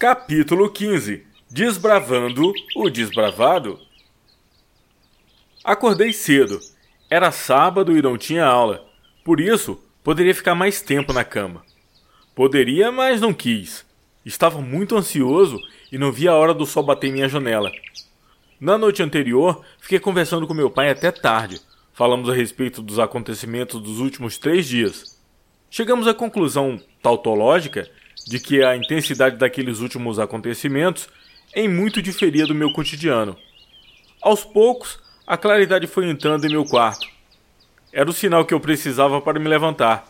Capítulo 15 Desbravando o Desbravado Acordei cedo. Era sábado e não tinha aula. Por isso, poderia ficar mais tempo na cama. Poderia, mas não quis. Estava muito ansioso e não via a hora do sol bater em minha janela. Na noite anterior, fiquei conversando com meu pai até tarde. Falamos a respeito dos acontecimentos dos últimos três dias. Chegamos à conclusão tautológica de que a intensidade daqueles últimos acontecimentos em muito diferia do meu cotidiano. Aos poucos, a claridade foi entrando em meu quarto. Era o sinal que eu precisava para me levantar.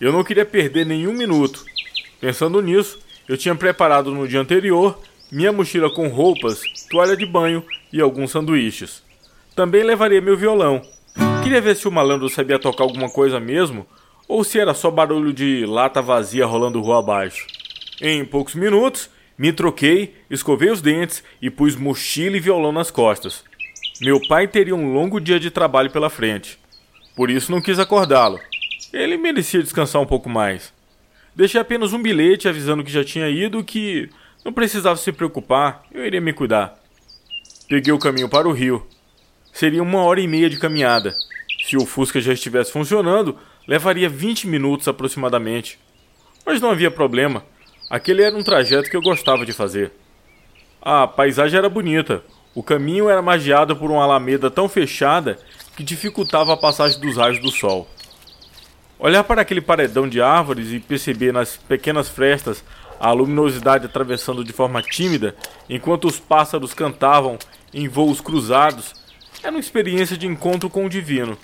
Eu não queria perder nenhum minuto. Pensando nisso, eu tinha preparado no dia anterior minha mochila com roupas, toalha de banho e alguns sanduíches. Também levaria meu violão. Queria ver se o malandro sabia tocar alguma coisa mesmo ou se era só barulho de lata vazia rolando rua abaixo. Em poucos minutos, me troquei, escovei os dentes e pus mochila e violão nas costas. Meu pai teria um longo dia de trabalho pela frente. Por isso não quis acordá-lo. Ele merecia descansar um pouco mais. Deixei apenas um bilhete avisando que já tinha ido que não precisava se preocupar, eu iria me cuidar. Peguei o caminho para o rio. Seria uma hora e meia de caminhada. Se o Fusca já estivesse funcionando, levaria 20 minutos aproximadamente. Mas não havia problema. Aquele era um trajeto que eu gostava de fazer. A paisagem era bonita. O caminho era magiado por uma alameda tão fechada que dificultava a passagem dos raios do sol. Olhar para aquele paredão de árvores e perceber nas pequenas frestas a luminosidade atravessando de forma tímida enquanto os pássaros cantavam em voos cruzados era uma experiência de encontro com o divino.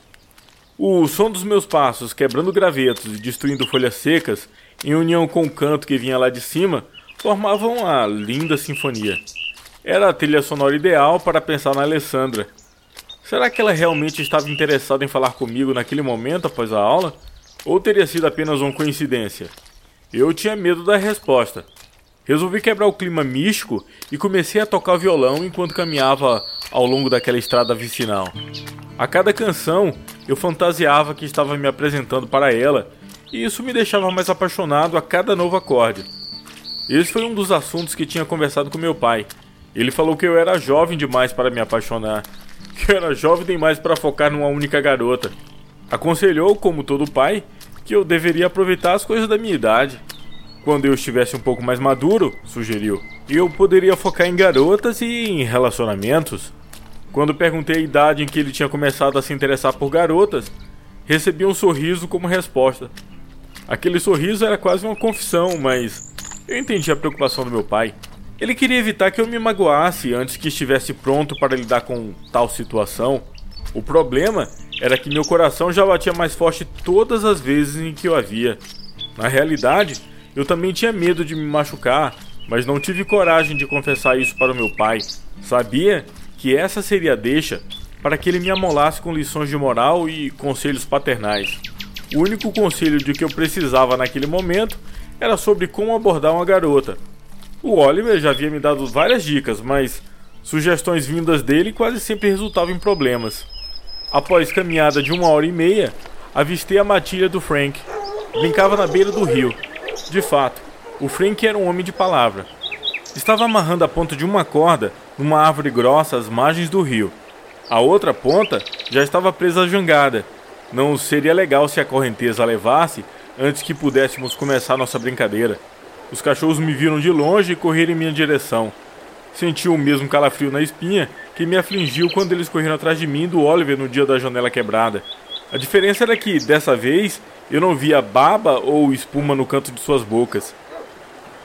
O som dos meus passos quebrando gravetos e destruindo folhas secas, em união com o canto que vinha lá de cima, formavam uma linda sinfonia. Era a trilha sonora ideal para pensar na Alessandra. Será que ela realmente estava interessada em falar comigo naquele momento após a aula? Ou teria sido apenas uma coincidência? Eu tinha medo da resposta. Resolvi quebrar o clima místico e comecei a tocar violão enquanto caminhava ao longo daquela estrada vicinal. A cada canção, eu fantasiava que estava me apresentando para ela, e isso me deixava mais apaixonado a cada novo acorde. Esse foi um dos assuntos que tinha conversado com meu pai. Ele falou que eu era jovem demais para me apaixonar, que eu era jovem demais para focar numa única garota. Aconselhou, como todo pai, que eu deveria aproveitar as coisas da minha idade. Quando eu estivesse um pouco mais maduro, sugeriu, eu poderia focar em garotas e em relacionamentos. Quando perguntei a idade em que ele tinha começado a se interessar por garotas, recebi um sorriso como resposta. Aquele sorriso era quase uma confissão, mas eu entendi a preocupação do meu pai. Ele queria evitar que eu me magoasse antes que estivesse pronto para lidar com tal situação. O problema era que meu coração já batia mais forte todas as vezes em que eu havia. Na realidade, eu também tinha medo de me machucar, mas não tive coragem de confessar isso para o meu pai. Sabia que essa seria a deixa para que ele me amolasse com lições de moral e conselhos paternais. O único conselho de que eu precisava naquele momento era sobre como abordar uma garota. O Oliver já havia me dado várias dicas, mas sugestões vindas dele quase sempre resultavam em problemas. Após caminhada de uma hora e meia, avistei a matilha do Frank. Brincava na beira do rio. De fato, o Frank era um homem de palavra. Estava amarrando a ponta de uma corda numa árvore grossa às margens do rio. A outra ponta já estava presa à jangada. Não seria legal se a correnteza a levasse antes que pudéssemos começar nossa brincadeira. Os cachorros me viram de longe e correram em minha direção. Senti o mesmo calafrio na espinha que me afligiu quando eles correram atrás de mim do Oliver no dia da janela quebrada. A diferença era que, dessa vez, eu não via baba ou espuma no canto de suas bocas.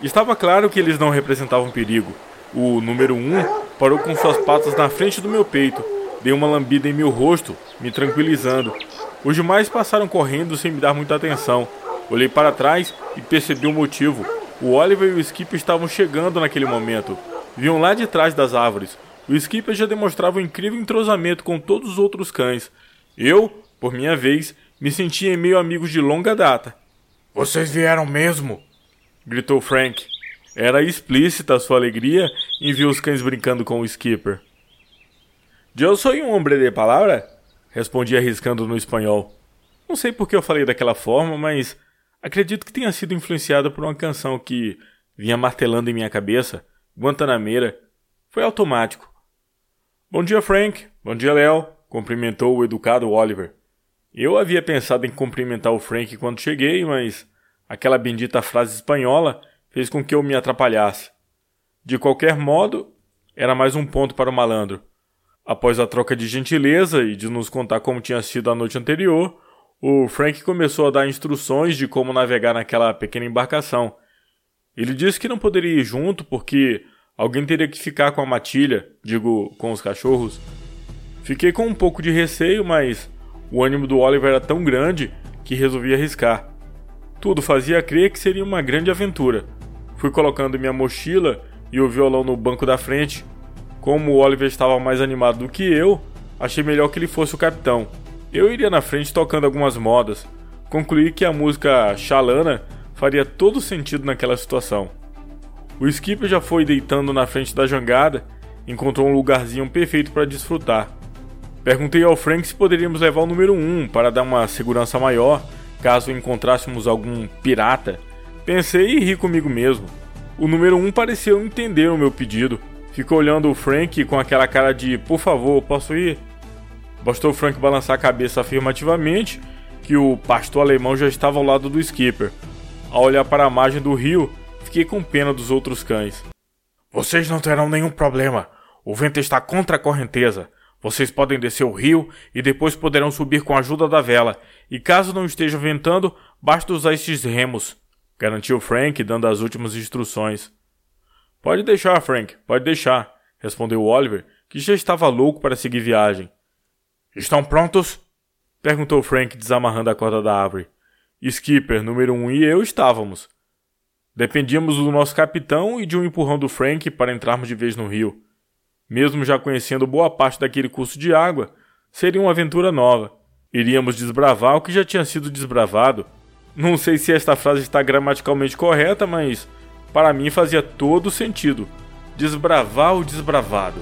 Estava claro que eles não representavam perigo. O número um parou com suas patas na frente do meu peito, deu uma lambida em meu rosto, me tranquilizando. Os demais passaram correndo sem me dar muita atenção. Olhei para trás e percebi o motivo. O Oliver e o Skip estavam chegando naquele momento. Viam lá de trás das árvores. O Skipper já demonstrava um incrível entrosamento com todos os outros cães. Eu, por minha vez, me sentia em meio amigos de longa data. Vocês vieram mesmo? gritou Frank. Era explícita a sua alegria em ver os cães brincando com o Skipper. Eu sou um homem de palavra? Respondi arriscando no espanhol. Não sei por que eu falei daquela forma, mas acredito que tenha sido influenciada por uma canção que vinha martelando em minha cabeça, Guantanameira, foi automático. Bom dia, Frank. Bom dia, Léo. Cumprimentou o educado Oliver. Eu havia pensado em cumprimentar o Frank quando cheguei, mas aquela bendita frase espanhola fez com que eu me atrapalhasse. De qualquer modo, era mais um ponto para o malandro. Após a troca de gentileza e de nos contar como tinha sido a noite anterior, o Frank começou a dar instruções de como navegar naquela pequena embarcação. Ele disse que não poderia ir junto porque alguém teria que ficar com a matilha, digo, com os cachorros. Fiquei com um pouco de receio, mas o ânimo do Oliver era tão grande que resolvi arriscar. Tudo fazia crer que seria uma grande aventura. Fui colocando minha mochila e o violão no banco da frente. Como o Oliver estava mais animado do que eu, achei melhor que ele fosse o capitão. Eu iria na frente tocando algumas modas. Concluí que a música Xalana faria todo sentido naquela situação. O skipper já foi deitando na frente da jangada, encontrou um lugarzinho perfeito para desfrutar. Perguntei ao Frank se poderíamos levar o número 1 para dar uma segurança maior caso encontrássemos algum pirata. Pensei e ri comigo mesmo. O número 1 pareceu entender o meu pedido. Ficou olhando o Frank com aquela cara de por favor, posso ir? Bastou o Frank balançar a cabeça afirmativamente que o pastor alemão já estava ao lado do skipper. Ao olhar para a margem do rio, fiquei com pena dos outros cães. Vocês não terão nenhum problema. O vento está contra a correnteza. Vocês podem descer o rio e depois poderão subir com a ajuda da vela. E caso não esteja ventando, basta usar estes remos garantiu Frank, dando as últimas instruções. Pode deixar, Frank, pode deixar, respondeu Oliver, que já estava louco para seguir viagem. Estão prontos? perguntou Frank, desamarrando a corda da árvore. Skipper, número um e eu estávamos. Dependíamos do nosso capitão e de um empurrão do Frank para entrarmos de vez no rio. Mesmo já conhecendo boa parte daquele curso de água, seria uma aventura nova. Iríamos desbravar o que já tinha sido desbravado não sei se esta frase está gramaticalmente correta, mas para mim fazia todo sentido. Desbravar o desbravado.